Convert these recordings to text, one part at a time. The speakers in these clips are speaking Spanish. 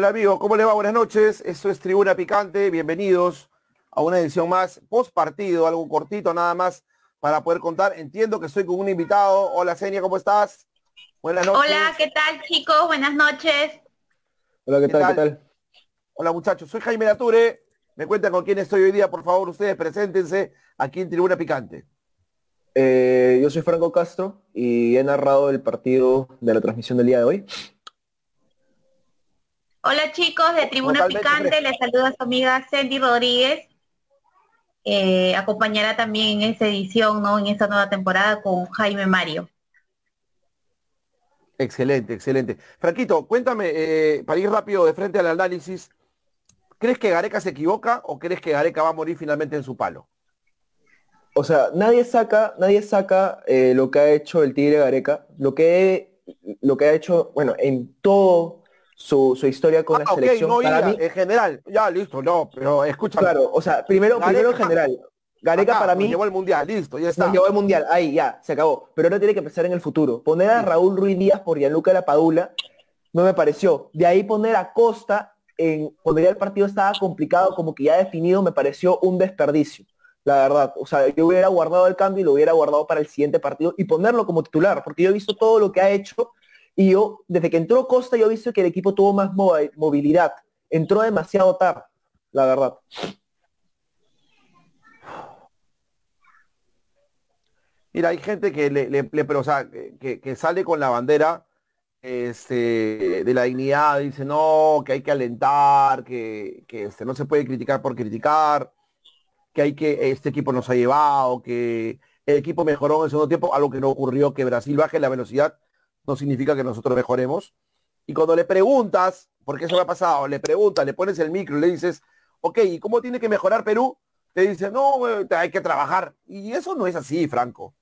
Hola amigo, ¿cómo le va? Buenas noches. Esto es Tribuna Picante. Bienvenidos a una edición más post partido, algo cortito nada más para poder contar. Entiendo que estoy con un invitado. Hola Senia, ¿cómo estás? Buenas noches. Hola, ¿qué tal chicos? Buenas noches. Hola, ¿qué, tal? ¿Qué tal? Hola muchachos, soy Jaime Lature. Me cuentan con quién estoy hoy día, por favor, ustedes preséntense aquí en Tribuna Picante. Eh, yo soy Franco Castro y he narrado el partido de la transmisión del día de hoy. Hola chicos de Tribuna Picante, les saluda su amiga Cindy Rodríguez. Eh, acompañará también en esta edición, ¿no? En esta nueva temporada con Jaime Mario. Excelente, excelente. Franquito, cuéntame, eh, para ir rápido de frente al análisis, ¿crees que Gareca se equivoca o crees que Gareca va a morir finalmente en su palo? O sea, nadie saca, nadie saca eh, lo que ha hecho el Tigre Gareca, lo que, lo que ha hecho, bueno, en todo su, historia con la ah, selección. en general, ya listo, no, pero escucha. Claro, o sea, primero, primero en general. Gareca para mí. llevó el mundial, listo, ya está. llevó el mundial, ahí ya, se acabó. Pero ahora tiene que pensar en el futuro. Poner a Raúl Ruiz Díaz por Gianluca La Padula no me pareció. De ahí poner a Costa en cuando ya el partido estaba complicado, como que ya definido, me pareció un desperdicio. La verdad, o sea, yo hubiera guardado el cambio y lo hubiera guardado para el siguiente partido y ponerlo como titular, porque yo he visto todo lo que ha hecho y yo, desde que entró Costa, yo he visto que el equipo tuvo más movilidad. Entró demasiado tarde, la verdad. Mira, hay gente que le, pero, o sea, que, sale con la bandera este, de la dignidad, dice no, que hay que alentar, que, este, no se puede criticar por criticar, que hay que, este equipo nos ha llevado, que el equipo mejoró en el segundo tiempo, algo que no ocurrió, que Brasil baje la velocidad no significa que nosotros mejoremos. Y cuando le preguntas, porque eso me ha pasado, le preguntas, le pones el micro y le dices, ok, ¿y cómo tiene que mejorar Perú? Te dice, no, hay que trabajar. Y eso no es así, Franco.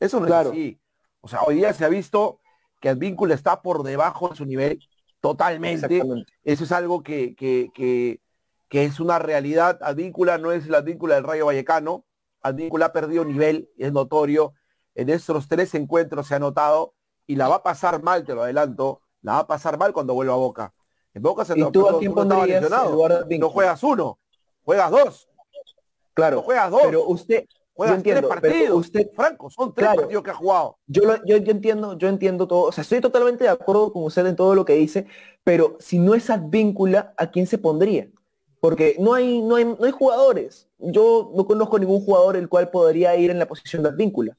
Eso no es así. O sea, hoy día se ha visto que el vínculo está por debajo de su nivel totalmente. Eso es algo que, que, que, que es una realidad. Advíncula no es la Advíncula del Rayo Vallecano. Advíncula ha perdido nivel, es notorio. En estos tres encuentros se ha notado y la va a pasar mal, te lo adelanto, la va a pasar mal cuando vuelva a Boca. En Boca se ¿Y tú a quién pondrías No juegas uno, juegas dos. Claro, juegas dos. Pero usted, juegas tres partidos. Usted, Franco, son tres partidos que ha jugado. Yo, yo, yo, entiendo, yo entiendo todo. O sea, estoy totalmente de acuerdo con usted en todo lo que dice, pero si no es advíncula, ¿a quién se pondría? Porque no hay, no hay, no hay jugadores. Yo no conozco ningún jugador el cual podría ir en la posición de advíncula.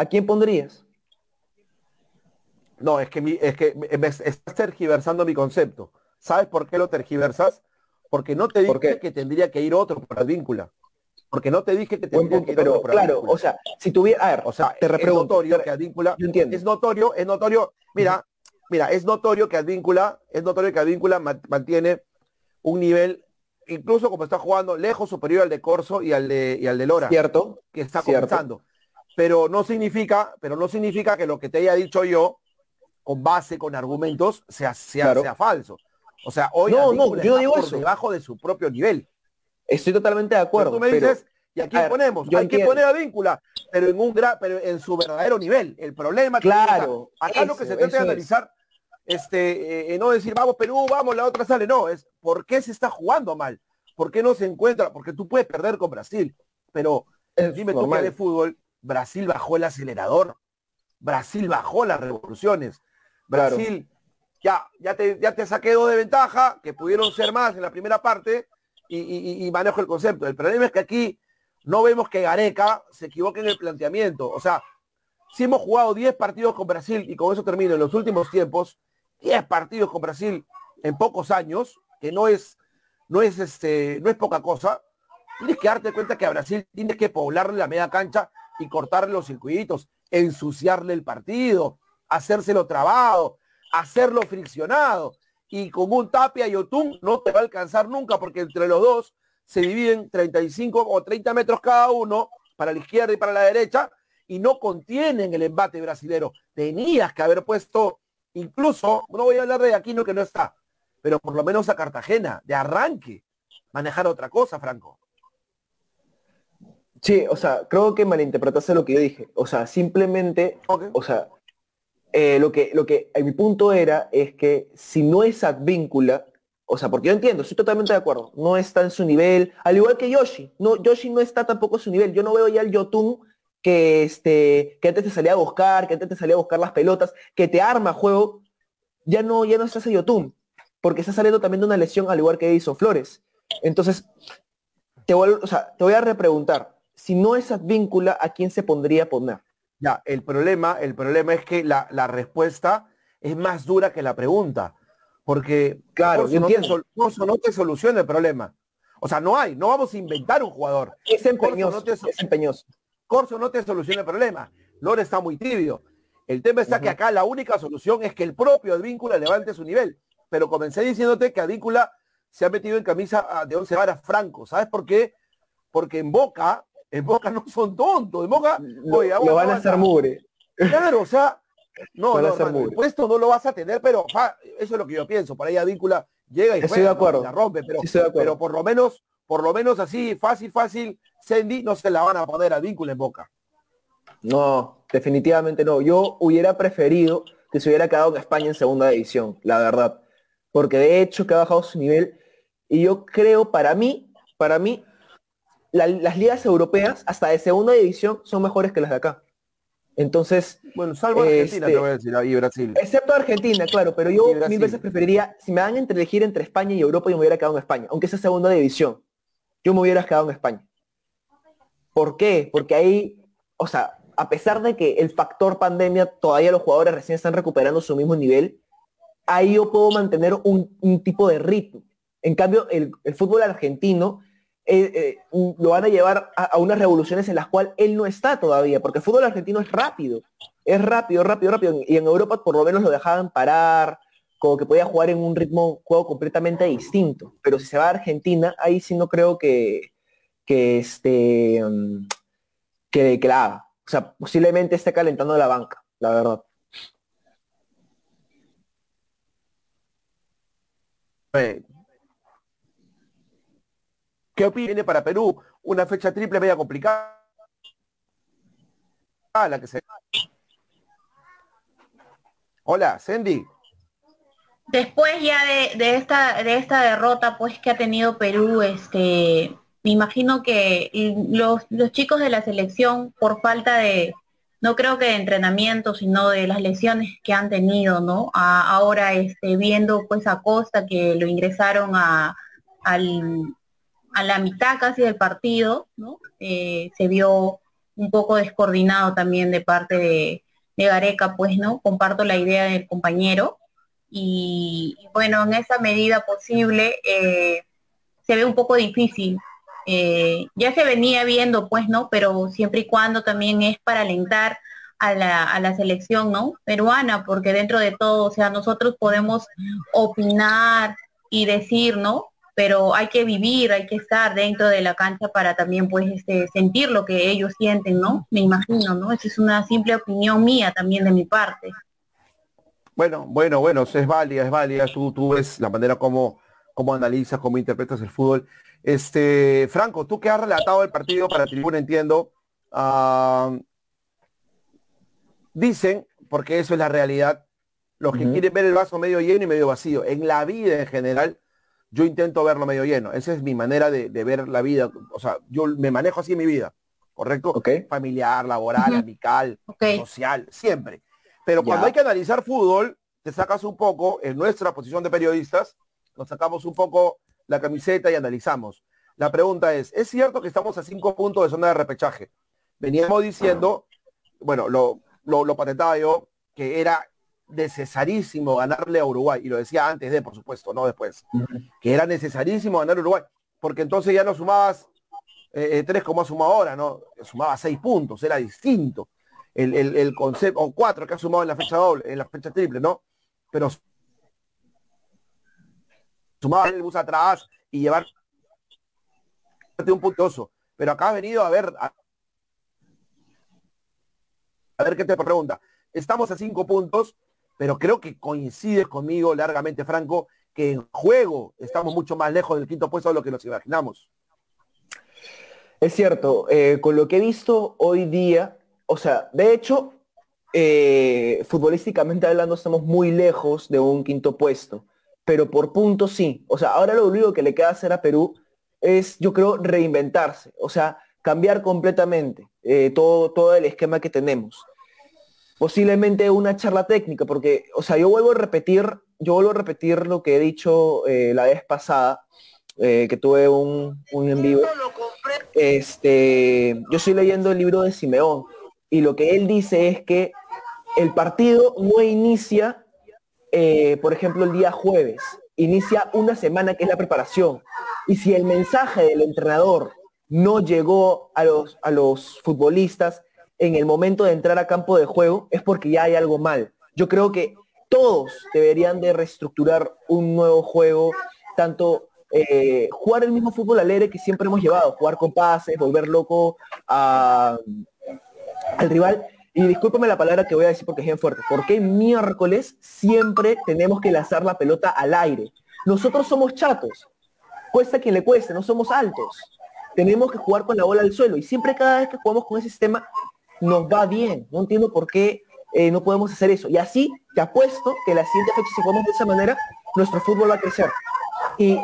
¿A quién pondrías? No, es que, es que estás tergiversando mi concepto. ¿Sabes por qué lo tergiversas? Porque no te dije que tendría que ir otro por víncula. Porque no te dije que tendría que ir pero, otro claro, o sea, si tuviera, a ver, o sea, te es notorio que Advíncula, es notorio, es notorio, mira, mira, es notorio que Advíncula, es notorio que Advíncula mantiene un nivel incluso como está jugando lejos superior al de Corso y al de y al de Lora. Cierto. Que está comenzando pero no significa, pero no significa que lo que te haya dicho yo, con base, con argumentos, sea, sea, sea falso. O sea, hoy no, no, yo digo por debajo de su propio nivel. Estoy totalmente de acuerdo. Pero tú me dices, ¿y aquí ponemos? Hay que poner a víncula, pero en un pero en su verdadero nivel. El problema claro, que acá lo que se trata de analizar, este, eh, no decir vamos Perú, vamos, la otra sale, no, es por qué se está jugando mal, por qué no se encuentra, porque tú puedes perder con Brasil, pero dime tú que de fútbol, Brasil bajó el acelerador, Brasil bajó las revoluciones, Brasil ya, ya, te, ya te saqué dos de ventaja, que pudieron ser más en la primera parte, y, manejo el concepto. El problema es que aquí no vemos que Gareca se equivoque en el planteamiento. O sea, si hemos jugado 10 partidos con Brasil, y con eso termino, en los últimos tiempos, 10 partidos con Brasil en pocos años, que no es, no es, este, no es poca cosa, tienes que darte cuenta que a Brasil tienes que poblarle la media cancha y cortarle los circuitos, ensuciarle el partido, hacérselo trabado, hacerlo friccionado. Y con un Tapia y Otún no te va a alcanzar nunca porque entre los dos se dividen 35 o 30 metros cada uno para la izquierda y para la derecha y no contienen el embate brasilero. Tenías que haber puesto, incluso, no voy a hablar de Aquino que no está, pero por lo menos a Cartagena, de arranque, manejar otra cosa, Franco. Sí, o sea, creo que malinterpretaste lo que yo dije. O sea, simplemente, o sea, eh, lo que, lo que mi punto era es que si no es Advíncula, o sea, porque yo entiendo, estoy totalmente de acuerdo, no está en su nivel, al igual que Yoshi, no, Yoshi no está tampoco en su nivel, yo no veo ya el Yotun que, este, que antes te salía a buscar, que antes te salía a buscar las pelotas, que te arma juego, ya no, ya no está ese Yotun, porque está saliendo también de una lesión al igual que hizo Flores. Entonces, te, voy, o sea, te voy a repreguntar, si no es Advíncula, ¿a quién se pondría a poner? Ya, el problema, el problema es que la, respuesta es más dura que la pregunta. Porque claro, no, te, no te soluciona el problema. O sea, no hay, no vamos a inventar un jugador. Es empeñoso, es empeñoso. Corso no te soluciona el problema. Lore está muy tibio. El tema está que acá la única solución es que el propio Advíncula levante su nivel. Pero comencé diciéndote que Advíncula se ha metido en camisa ah, de 11 varas franco. ¿Sabes por qué? Porque en Boca en Boca no son tontos. En Boca, lo, van a hacer mugre. Claro, o sea, no, no, el puesto no lo vas a tener, pero eso es lo que yo pienso. Por ahí Advíncula llega y, juega, de acuerdo. la rompe, pero, pero por lo menos, por lo menos así, fácil, fácil, Sandy no se la van a poner a Advíncula en Boca. No, definitivamente no. Yo hubiera preferido que se hubiera quedado en España en segunda división, la verdad. Porque de hecho que ha bajado su nivel. Y yo creo, para mí, para mí, las ligas europeas, hasta de segunda división, son mejores que las de acá. Entonces, bueno, salvo Argentina, te voy a decir, y Brasil. Excepto Argentina, claro, pero yo mil veces preferiría, si me dan entre elegir entre España y Europa, yo me hubiera quedado en España, aunque sea segunda división. Yo me hubiera quedado en España. ¿Por qué? Porque ahí, o sea, a pesar de que el factor pandemia, todavía los jugadores recién están recuperando su mismo nivel, ahí yo puedo mantener un, tipo de ritmo. En cambio, el, el fútbol argentino eh, eh, lo van a llevar a, unas revoluciones en las cuales él no está todavía, porque el fútbol argentino es rápido, es rápido, rápido, rápido, y en Europa por lo menos lo dejaban parar, como que podía jugar en un ritmo juego completamente distinto. Pero si se va a Argentina, ahí sí no creo que, que este mm, que, que la haga. O sea, posiblemente esté calentando la banca, la verdad. ¿Qué opine para Perú? Una fecha triple media complicada. La que se... Hola, Sandy. Después ya de, esta, de esta derrota pues que ha tenido Perú, este, me imagino que los, los chicos de la selección, por falta de, no creo que de entrenamiento, sino de las lesiones que han tenido, ¿no? ahora este, viendo pues a Costa que lo ingresaron a, al, a la mitad casi del partido, ¿no? Eh, se vio un poco descoordinado también de parte de, Gareca, pues, ¿no? Comparto la idea del compañero. Y, bueno, en esa medida posible eh, se ve un poco difícil. Eh, ya se venía viendo, pues, ¿no? Pero siempre y cuando también es para alentar a la, a la selección, ¿no? Peruana, porque dentro de todo, o sea, nosotros podemos opinar y decir, ¿no? Pero hay que vivir, hay que estar dentro de la cancha para también pues este, sentir lo que ellos sienten, ¿no? Me imagino, ¿no? Esa es una simple opinión mía también de mi parte. Bueno, bueno, bueno, es válida, es válida, tú, tú ves la manera como, como analizas, cómo interpretas el fútbol. Este, Franco, tú que has relatado el partido para Tribuna, entiendo, ah, dicen, porque eso es la realidad, los que quieren ver el vaso medio lleno y medio vacío, en la vida en general, yo intento verlo medio lleno. Esa es mi manera de, ver la vida. O sea, yo me manejo así en mi vida, ¿correcto? Familiar, laboral, amical, social, siempre. Pero cuando hay que analizar fútbol, te sacas un poco, en nuestra posición de periodistas, nos sacamos un poco la camiseta y analizamos. La pregunta es, ¿es cierto que estamos a cinco puntos de zona de repechaje? Veníamos diciendo, bueno, lo, lo, lo patentaba yo, que era necesarísimo ganarle a Uruguay, y lo decía antes de, por supuesto, no después, que era necesarísimo ganar a Uruguay, porque entonces ya no sumabas eh, eh, tres como ha sumado ahora, ¿no? Sumaba seis puntos, era distinto. el, el, concepto, o cuatro que ha sumado en la fecha doble, en la fecha triple, ¿no? Pero sumar el bus atrás y llevar un puntoso. Pero acá ha venido a ver, a, ver qué te pregunta. Estamos a cinco puntos, pero creo que coincide conmigo largamente, Franco, que en juego estamos mucho más lejos del quinto puesto de lo que nos imaginamos. Es cierto, eh, con lo que he visto hoy día, o sea, de hecho, eh, futbolísticamente hablando estamos muy lejos de un quinto puesto, pero por puntos sí. O sea, ahora lo único que le queda hacer a Perú es, yo creo, reinventarse, o sea, cambiar completamente eh, todo, todo el esquema que tenemos. Posiblemente una charla técnica, porque, o sea, yo vuelvo a repetir, yo vuelvo a repetir lo que he dicho la vez pasada, eh, que tuve un, en vivo, este, yo estoy leyendo el libro de Simeón y lo que él dice es que el partido no inicia, eh, por ejemplo, el día jueves, inicia una semana que es la preparación. Y si el mensaje del entrenador no llegó a los, a los futbolistas en el momento de entrar a campo de juego, es porque ya hay algo mal. Yo creo que todos deberían de reestructurar un nuevo juego, tanto eh, jugar el mismo fútbol alegre que siempre hemos llevado, jugar con pases, volver loco al rival. Y discúlpame la palabra que voy a decir porque es bien fuerte. ¿Por qué miércoles siempre tenemos que lanzar la pelota al aire? Nosotros somos chatos. Cuesta quien le cueste, no somos altos. Tenemos que jugar con la bola al suelo. Y siempre cada vez que jugamos con ese sistema nos va bien. No entiendo por qué eh, no podemos hacer eso. Y así te apuesto que la siguiente fecha, si jugamos de esa manera, nuestro fútbol va a crecer. Y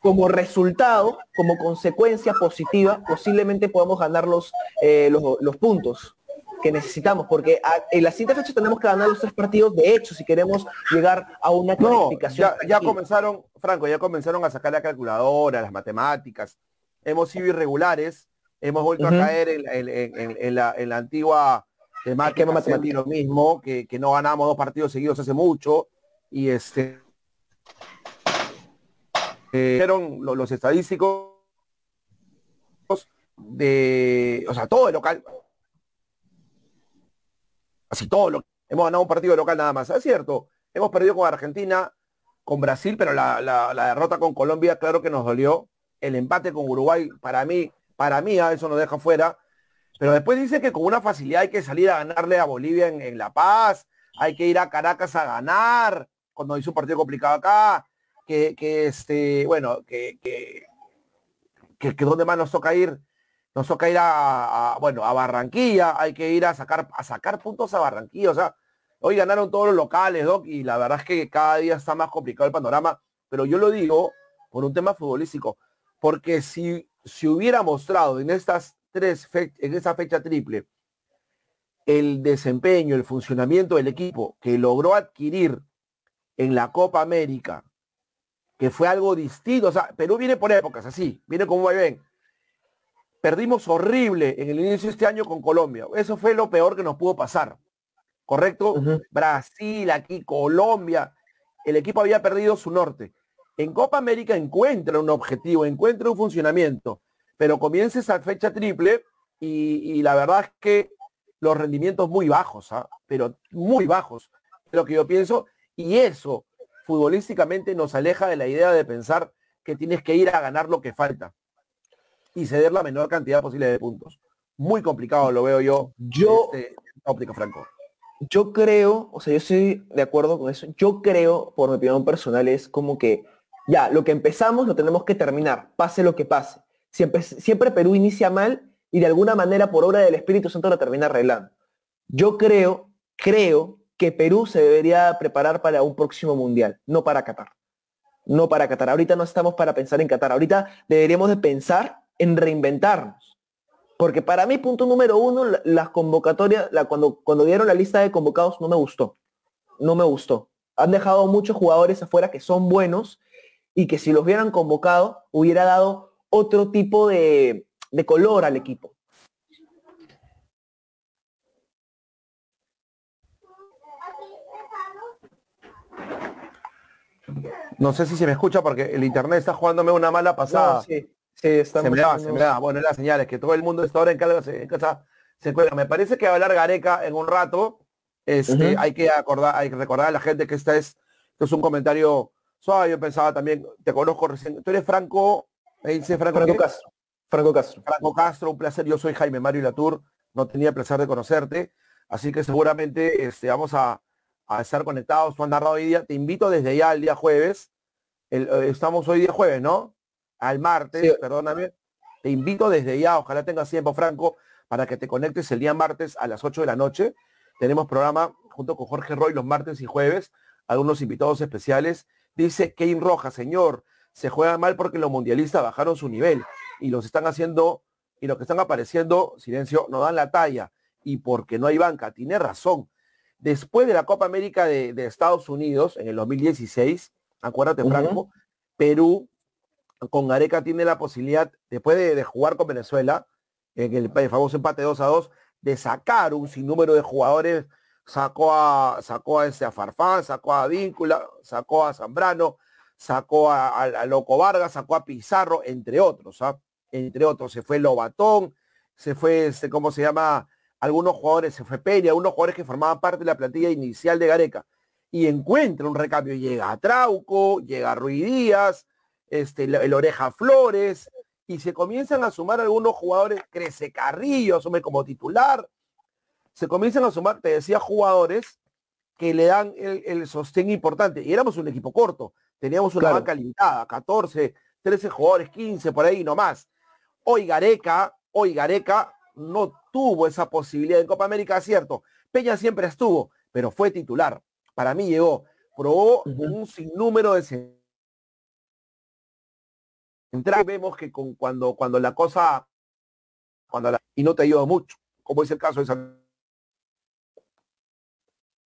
como resultado, como consecuencia positiva, posiblemente podamos ganar los, eh, los, puntos que necesitamos, porque en la siguiente fecha tenemos que ganar los tres partidos, de hecho, si queremos llegar a una clasificación. ya, comenzaron, Franco, ya comenzaron a sacar la calculadora, las matemáticas, hemos sido irregulares, hemos vuelto a caer en, la, antigua temática, lo mismo, que, que no ganamos dos partidos seguidos hace mucho, y este eh, los, estadísticos de, o sea, todo el local. Así todo lo hemos ganado un partido de local nada más. Es cierto, hemos perdido con Argentina, con Brasil, pero la, derrota con Colombia, claro que nos dolió. El empate con Uruguay, para mí, para mí, a ah, eso nos deja fuera. Pero después dice que con una facilidad hay que salir a ganarle a Bolivia en, La Paz, hay que ir a Caracas a ganar, cuando hizo un partido complicado acá, que, este, bueno, que, que, que, donde más nos toca ir, nos toca ir a, bueno, a Barranquilla, hay que ir a sacar, a sacar puntos a Barranquilla, o sea, hoy ganaron todos los locales, Doc, y la verdad es que cada día está más complicado el panorama, pero yo lo digo por un tema futbolístico, porque si, si hubiera mostrado en estas tres en esta fecha triple el desempeño, el funcionamiento del equipo que logró adquirir en la Copa América que fue algo distinto. O sea, Perú viene por épocas, así, viene como bien. Perdimos horrible en el inicio de este año con Colombia. Eso fue lo peor que nos pudo pasar. ¿Correcto? Brasil, aquí, Colombia. El equipo había perdido su norte. En Copa América encuentra un objetivo, encuentra un funcionamiento, pero comienza esa fecha triple y, la verdad es que los rendimientos muy bajos, ¿ah? pero muy bajos, lo que yo pienso, y eso futbolísticamente nos aleja de la idea de pensar que tienes que ir a ganar lo que falta y ceder la menor cantidad posible de puntos. Muy complicado lo veo yo. Yo, este, óptica Franco. Yo creo, o sea, yo estoy de acuerdo con eso. Yo creo, por mi opinión personal, es como que ya, lo que empezamos lo tenemos que terminar, pase lo que pase. Siempre, siempre Perú inicia mal y de alguna manera por obra del Espíritu Santo lo termina arreglando. Yo creo, creo que Perú se debería preparar para un próximo mundial, no para Qatar. No para Qatar. Ahorita no estamos para pensar en Qatar. Ahorita deberíamos de pensar en reinventarnos. Porque para mí, punto número uno, las convocatorias, la, cuando, cuando dieron la lista de convocados, no me gustó. No me gustó. Han dejado muchos jugadores afuera que son buenos y que si los hubieran convocado, hubiera dado otro tipo de, de color al equipo. No sé si se me escucha porque el internet está jugándome una mala pasada. sí, sí, se me da, se me da. Bueno, las señales, que todo el mundo está ahora en casa, en casa se cuelga. Me parece que va a hablar Gareca en un rato. Este, hay que acordar, hay que recordar a la gente que esta es, es un comentario suave. Yo pensaba también, te conozco recién. Tú eres Franco, me dice Franco, Franco Castro. Franco Castro. Franco Castro, un placer. Yo soy Jaime Mario Latour. No tenía el placer de conocerte. Así que seguramente este, vamos a, a estar conectados. Juan narrado hoy día. Te invito desde ya el día jueves. El, eh, estamos hoy día jueves, ¿no? Al martes, perdóname. Te invito desde ya, ojalá tengas tiempo, Franco, para que te conectes el día martes a las 8 de la noche. Tenemos programa junto con Jorge Roy los martes y jueves, algunos invitados especiales. Dice Kane Roja, señor, se juega mal porque los mundialistas bajaron su nivel y los están haciendo, y los que están apareciendo, silencio, no dan la talla. Y porque no hay banca, tiene razón. Después de la Copa América de, Estados Unidos en el 2016, acuérdate, Franco, Perú con Gareca tiene la posibilidad, después de, jugar con Venezuela, en el, famoso empate 2 a 2, de sacar un sinnúmero de jugadores, sacó a, sacó a, ese, a Farfán, sacó a Víncula, sacó a Zambrano, sacó a, Loco Vargas, sacó a Pizarro, entre otros, ¿ah? entre otros, se fue Lobatón, se fue, este, ¿cómo se llama? Algunos jugadores, se fue Peña, algunos jugadores que formaban parte de la plantilla inicial de Gareca. Y encuentra un recambio, llega a Trauco, llega a Ruiz Díaz, este, el, Oreja Flores, y se comienzan a sumar algunos jugadores, Crece Carrillo, asume como titular, se comienzan a sumar, te decía, jugadores que le dan el, sostén importante. Y éramos un equipo corto, teníamos una banca limitada, 14, 13 jugadores, 15 por ahí nomás. Hoy Gareca, hoy Gareca no tuvo esa posibilidad en Copa América, cierto. Peña siempre estuvo, pero fue titular. Para mí llegó, probó un sinnúmero de entrar vemos que con, cuando, cuando la cosa, cuando la, y no te ayuda mucho, como es el caso de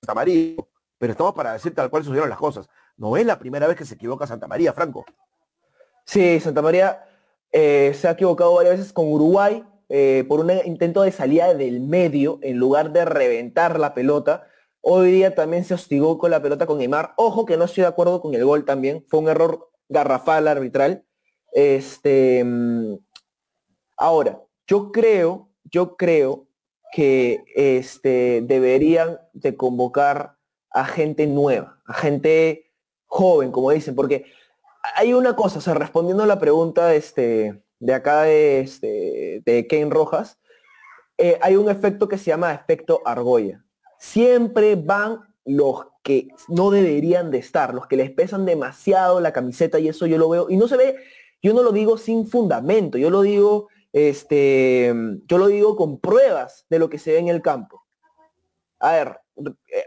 Santa María, pero estamos para decir tal cual sucedieron las cosas. No es la primera vez que se equivoca Santa María, Franco. Sí, Santa María eh, se ha equivocado varias veces con Uruguay eh, por un intento de salida del medio en lugar de reventar la pelota. Hoy día también se hostigó con la pelota con Neymar. Ojo que no estoy de acuerdo con el gol también. Fue un error garrafal arbitral. Este, mm, ahora, yo creo, yo creo que este, deberían de convocar a gente nueva, a gente joven, como dicen, porque hay una cosa, o sea, respondiendo a la pregunta este, de acá de, este, de Ken Rojas, eh, hay un efecto que se llama efecto argolla. Siempre van los que no deberían de estar, los que les pesan demasiado la camiseta y eso yo lo veo, y no se ve yo no lo digo sin fundamento, yo lo digo, este, yo lo digo con pruebas de lo que se ve en el campo. A ver, eh,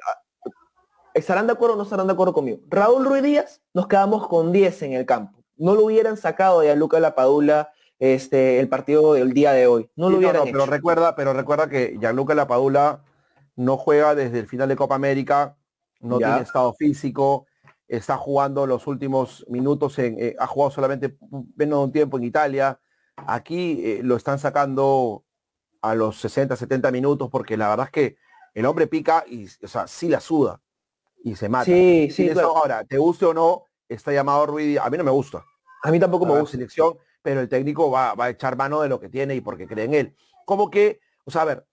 ¿estarán de acuerdo o no estarán de acuerdo conmigo? Raúl Ruiz Díaz, nos quedamos con 10 en el campo. No lo hubieran sacado de a Luca Lapadula este, el partido del día de hoy. No lo hubieran Pero recuerda, pero recuerda que Gianluca Lapadula no juega desde el final de Copa América, no tiene estado físico, está jugando los últimos minutos, en, eh, ha jugado solamente menos un tiempo en Italia. Aquí eh, lo están sacando a los 60, 70 minutos porque la verdad es que el hombre pica y, o sea, sí la suda y se mata. Sí, sí. Ahora, te guste o no, está llamado Ruiz, a mí no me gusta. A mí tampoco me gusta. Selección, pero el técnico va, va, a echar mano de lo que tiene y porque cree en él. Como que, o sea, a ver,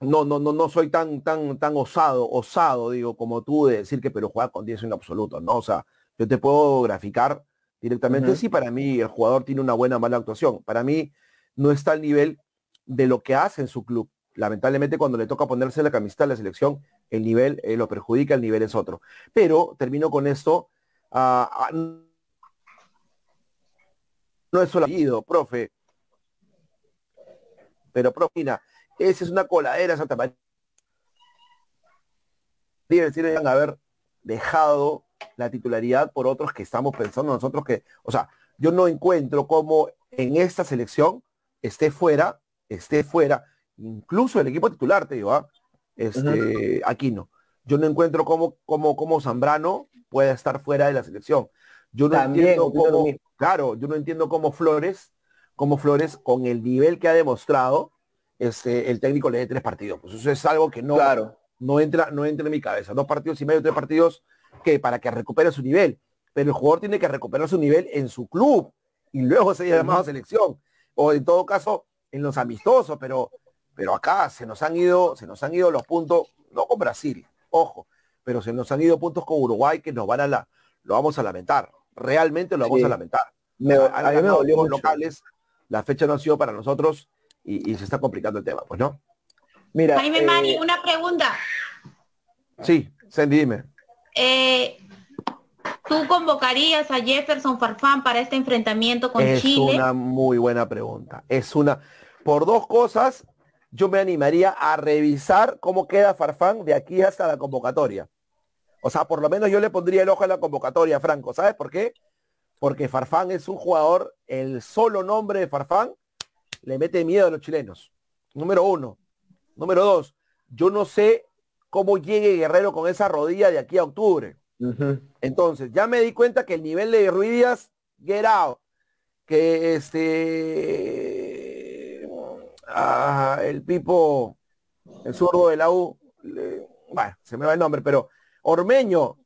no, no, no, no soy tan, tan, tan osado, osado, digo, como tú de decir que Perú juega con 10 en absoluto, ¿no? O sea, yo te puedo graficar directamente, sí, para mí el jugador tiene una buena o mala actuación. Para mí no está al nivel de lo que hace en su club. Lamentablemente cuando le toca ponerse la camiseta de la selección, el nivel eh, lo perjudica, el nivel es otro. Pero termino con esto. Ah, ah, no es solo apellido, profe. Pero, profe, esa es una coladera Santa María. Deben haber dejado la titularidad por otros que estamos pensando nosotros que, o sea, yo no encuentro cómo en esta selección esté fuera, esté fuera, incluso el equipo titular, te digo, ¿ah? este, aquí no. Yo no encuentro cómo, cómo, cómo Zambrano pueda estar fuera de la selección. Yo no entiendo cómo, claro, yo no entiendo cómo Flores, cómo Flores, con el nivel que ha demostrado, este, el técnico le dé tres partidos. Pues eso es algo que no, no, entra, no entra en mi cabeza. Dos partidos y medio, tres partidos que para que recupere su nivel. Pero el jugador tiene que recuperar su nivel en su club y luego se llamado a selección. O en todo caso, en los amistosos, pero Pero acá se nos han ido, se nos han ido los puntos, no con Brasil, ojo, pero se nos han ido puntos con Uruguay que nos van a la, lo vamos a lamentar. Realmente lo vamos a lamentar. a, mí me dolió locales, la fecha no ha sido para nosotros y, se está complicando el tema, pues no. Mira, Jaime eh, una pregunta. Sí, Sandy, dime. Eh, ¿Tú convocarías a Jefferson Farfán para este enfrentamiento con Chile? Es una muy buena pregunta. Es una, por dos cosas, yo me animaría a revisar cómo queda Farfán de aquí hasta la convocatoria. O sea, por lo menos yo le pondría el ojo a la convocatoria, Franco. ¿Sabes por qué? Porque Farfán es un jugador, el solo nombre de Farfán le mete miedo a los chilenos. Número uno. Número dos, yo no sé cómo llegue Guerrero con esa rodilla de aquí a octubre. Entonces, ya me di cuenta que el nivel de Ruidías, get out. Que este ah, el Pipo, el zurdo de la U, bueno, se me va el nombre, pero Ormeño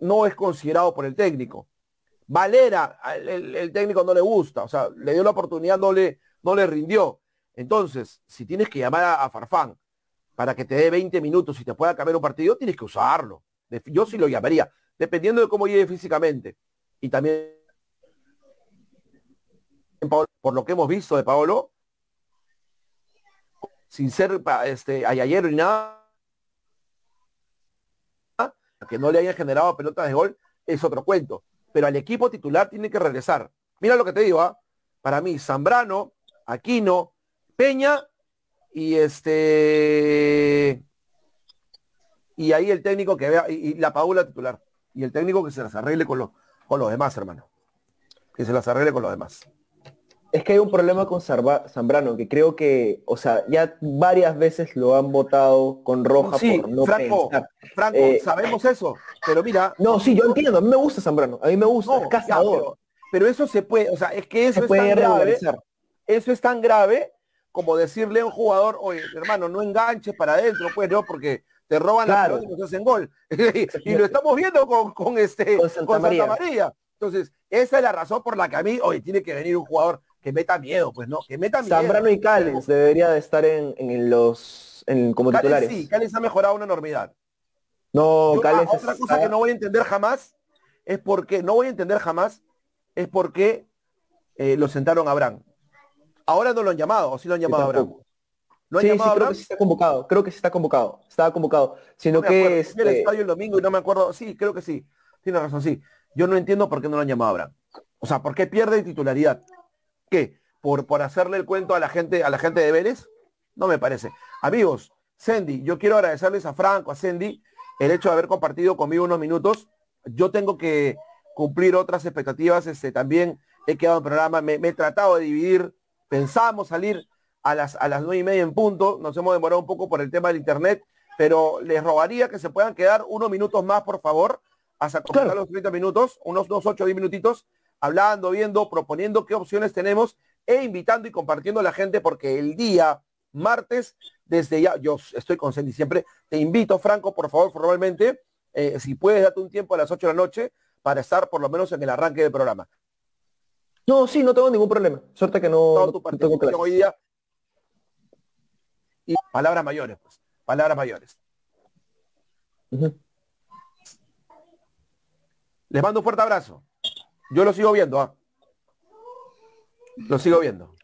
no es considerado por el técnico. Valera, el, técnico no le gusta, o sea, le dio la oportunidad, no le, no le rindió. Entonces, si tienes que llamar a, Farfán para que te dé 20 minutos y te pueda cambiar un partido, tienes que usarlo. Yo sí lo llamaría, dependiendo de cómo llegue físicamente. Y también, por lo que hemos visto de Paolo, sin ser este, ayer ni nada, que no le hayan generado pelotas de gol, es otro cuento. Pero al equipo titular tiene que regresar. Mira lo que te digo, ¿ah? para mí, Zambrano, Aquino, Peña y este y ahí el técnico que vea y, la Paula titular y el técnico que se las arregle con los con los demás hermano que se las arregle con los demás es que hay un problema con Zambrano, que creo que, o sea, ya varias veces lo han votado con roja por no Franco, Franco, eh, sabemos eso, pero mira. No, sí, yo entiendo, a mí me gusta Zambrano, a mí me gusta, es cazador. pero, eso se puede, o sea, es que eso es tan grave, eso es tan grave como decirle a un jugador, oye, hermano, no enganches para adentro, pues no, porque te roban la pelota y nos hacen gol. y lo estamos viendo con, este con Santa, María. Entonces, esa es la razón por la que a mí, oye, tiene que venir un jugador que meta miedo, pues no, que meta miedo. Zambrano y Cales debería de estar en, en los en, como titulares. Sí, Cales ha mejorado una enormidad. No, Cales Otra cosa que no voy a entender jamás es porque, no voy a entender jamás, es porque eh, lo sentaron a Abraham. Ahora no lo han llamado, o sí lo han llamado a Abraham. ¿Lo han llamado sí, creo que sí está convocado, creo que sí está convocado, estaba convocado, sino que este... el estadio el domingo y no me acuerdo, sí, creo que sí, tiene razón, sí. Yo no entiendo por qué no lo han llamado a Abraham. O sea, ¿por qué pierde titularidad? ¿Qué? ¿Por, por hacerle el cuento a la gente, a la gente de Vélez? No me parece. Amigos, Sandy, yo quiero agradecerles a Franco, a Sandy, el hecho de haber compartido conmigo unos minutos. Yo tengo que cumplir otras expectativas. Este, también he quedado en programa, me, he tratado de dividir. Pensamos salir a las, a las nueve y media en punto. Nos hemos demorado un poco por el tema del internet, pero les rogaría que se puedan quedar unos minutos más, por favor, hasta completar los 30 minutos, unos dos, ocho, diez minutitos, hablando, viendo, proponiendo qué opciones tenemos e invitando y compartiendo a la gente porque el día martes, desde ya, yo estoy con Sandy siempre, te invito, Franco, por favor, formalmente, eh, si puedes darte un tiempo a las 8 de la noche para estar por lo menos en el arranque del programa. No, sí, no tengo ningún problema. Suerte que no, tu tengo hoy día. Y palabras mayores, pues. Palabras mayores. Les mando un fuerte abrazo. Yo lo sigo viendo, ¿ah? Lo sigo viendo.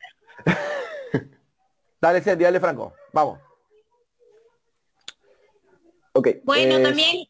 dale, Sandy, dale, Franco. Vamos. Ok. Bueno, también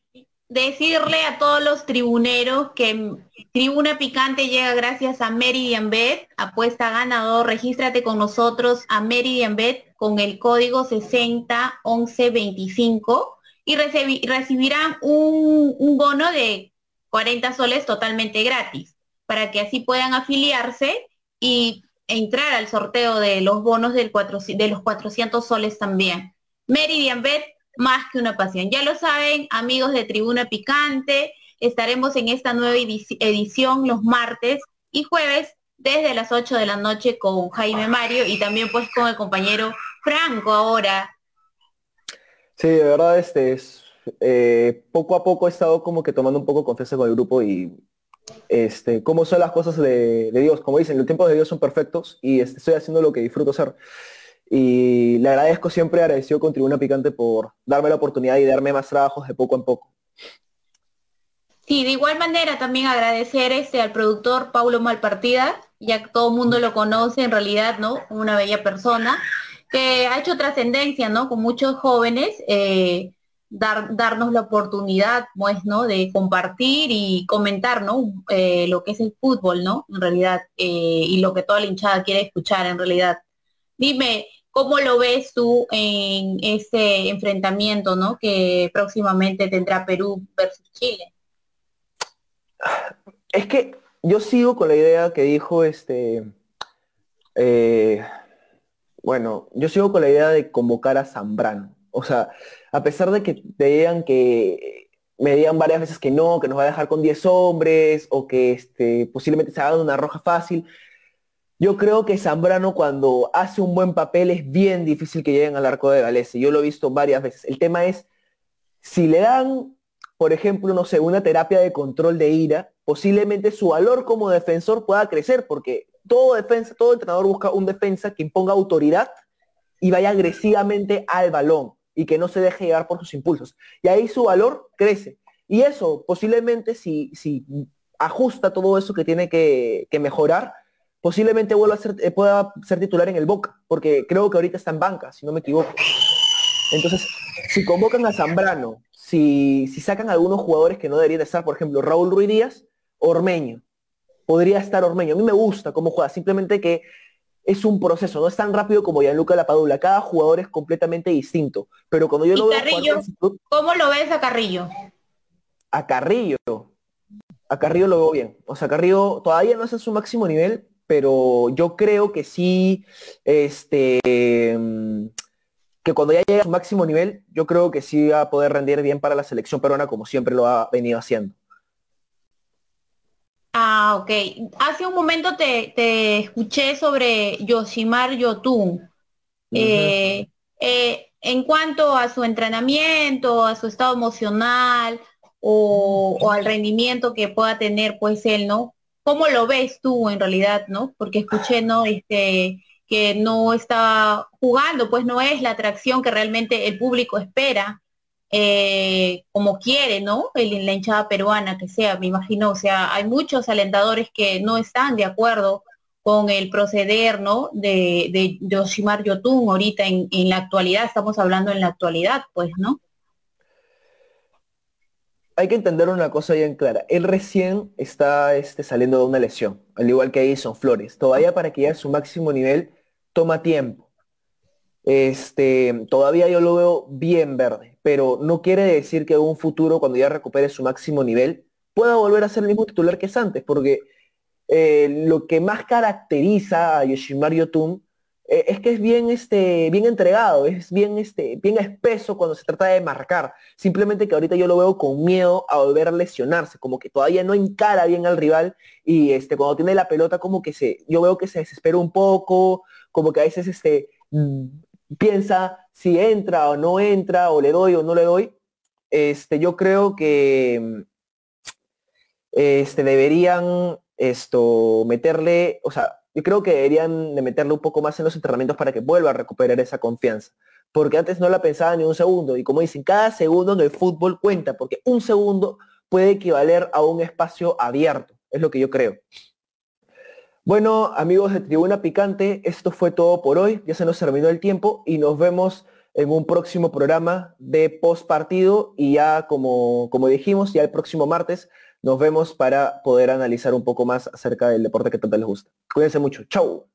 decirle a todos los tribuneros que Tribuna Picante llega gracias a Meridian Bet, apuesta ganador, regístrate con nosotros a Meridian Bet con el código 601125 y recibirán un, un bono de 40 soles totalmente gratis para que así puedan afiliarse y entrar al sorteo de los bonos del de los 400 soles también. Meridian Bet, más que una pasión. Ya lo saben, amigos de Tribuna Picante, estaremos en esta nueva edición los martes y jueves desde las 8 de la noche con Jaime Mario y también pues con el compañero Franco ahora. Sí, de verdad, este es eh, poco a poco he estado como que tomando un poco confianza con el grupo y este, cómo son las cosas de, Dios. Como dicen, los tiempos de Dios son perfectos y este, estoy haciendo lo que disfruto hacer. Y le agradezco siempre, agradecido con Tribuna Picante por darme la oportunidad y darme más trabajos de poco en poco. Sí, de igual manera también agradecer este al productor Paulo Malpartida, ya que todo el mundo lo conoce en realidad, ¿no? Una bella persona, que ha hecho trascendencia, ¿no? Con muchos jóvenes, eh, dar, darnos la oportunidad, pues, ¿no? De compartir y comentar, ¿no? Eh, lo que es el fútbol, ¿no? En realidad, eh, y lo que toda la hinchada quiere escuchar, en realidad. Dime, ¿cómo lo ves tú en ese enfrentamiento, ¿no? Que próximamente tendrá Perú versus Chile. Es que yo sigo con la idea que dijo este, eh, bueno, yo sigo con la idea de convocar a Zambrano. O sea, a pesar de que te digan que me digan varias veces que no, que nos va a dejar con 10 hombres o que este, posiblemente se haga una roja fácil, yo creo que Zambrano cuando hace un buen papel es bien difícil que lleguen al arco de Galese. Yo lo he visto varias veces. El tema es, si le dan, por ejemplo, no sé, una terapia de control de ira, posiblemente su valor como defensor pueda crecer, porque todo defensa, todo entrenador busca un defensa que imponga autoridad y vaya agresivamente al balón y que no se deje llevar por sus impulsos. Y ahí su valor crece. Y eso posiblemente si, si ajusta todo eso que tiene que, mejorar, posiblemente vuelva a ser, eh, pueda ser titular en el Boca, porque creo que ahorita está en banca, si no me equivoco. Entonces, si convocan a Zambrano, si, si sacan a algunos jugadores que no deberían estar, por ejemplo, Raúl Ruiz Díaz, Ormeño. Podría estar Ormeño. A mí me gusta cómo juega, simplemente que es un proceso, no es tan rápido como Gianluca Lapadula. Cada jugador es completamente distinto. Pero cuando yo lo veo Carrillo, ¿Cómo lo ves a Carrillo? A Carrillo. A Carrillo lo veo bien. O sea, Carrillo todavía no es en su máximo nivel, pero yo creo que sí, este, que cuando ya llegue a su máximo nivel, yo creo que sí va a poder rendir bien para la selección peruana como siempre lo ha venido haciendo. Ah, ok. Hace un momento te, escuché sobre Yoshimar Yotun. Eh, eh, en cuanto a su entrenamiento, a su estado emocional o, al rendimiento que pueda tener pues él, ¿no? ¿Cómo lo ves tú en realidad, no? Porque escuché, ¿no? Este, que no está jugando, pues no es la atracción que realmente el público espera eh, como quiere, ¿no? El, la hinchada peruana que sea, me imagino, o sea, hay muchos alentadores que no están de acuerdo con el proceder, ¿no? De, de Yoshimar Yotun ahorita en, la actualidad, estamos hablando en la actualidad, pues, ¿no? Hay que entender una cosa bien clara. Él recién está este, saliendo de una lesión, al igual que Edison Flores. Todavía para que llegue a su máximo nivel toma tiempo. Este, todavía yo lo veo bien verde, pero no quiere decir que un futuro, cuando ya recupere su máximo nivel, pueda volver a ser el mismo titular que es antes, porque eh, lo que más caracteriza a Yoshimar Yotun eh, es que es bien, este, bien entregado, es bien, este, bien espeso cuando se trata de marcar. Simplemente que ahorita yo lo veo con miedo a volver a lesionarse, como que todavía no encara bien al rival y este, cuando tiene la pelota como que se, yo veo que se desespera un poco, como que a veces este, piensa si entra o no entra, o le doy o no le doy, este, yo creo que este, deberían esto, meterle, o sea, yo creo que deberían de meterle un poco más en los entrenamientos para que vuelva a recuperar esa confianza. Porque antes no la pensaba ni un segundo. Y como dicen, cada segundo en el fútbol cuenta, porque un segundo puede equivaler a un espacio abierto. Es lo que yo creo. Bueno, amigos de Tribuna Picante, esto fue todo por hoy. Ya se nos terminó el tiempo y nos vemos en un próximo programa de post partido y ya como, como dijimos, ya el próximo martes nos vemos para poder analizar un poco más acerca del deporte que tanto les gusta. Cuídense mucho. Chau.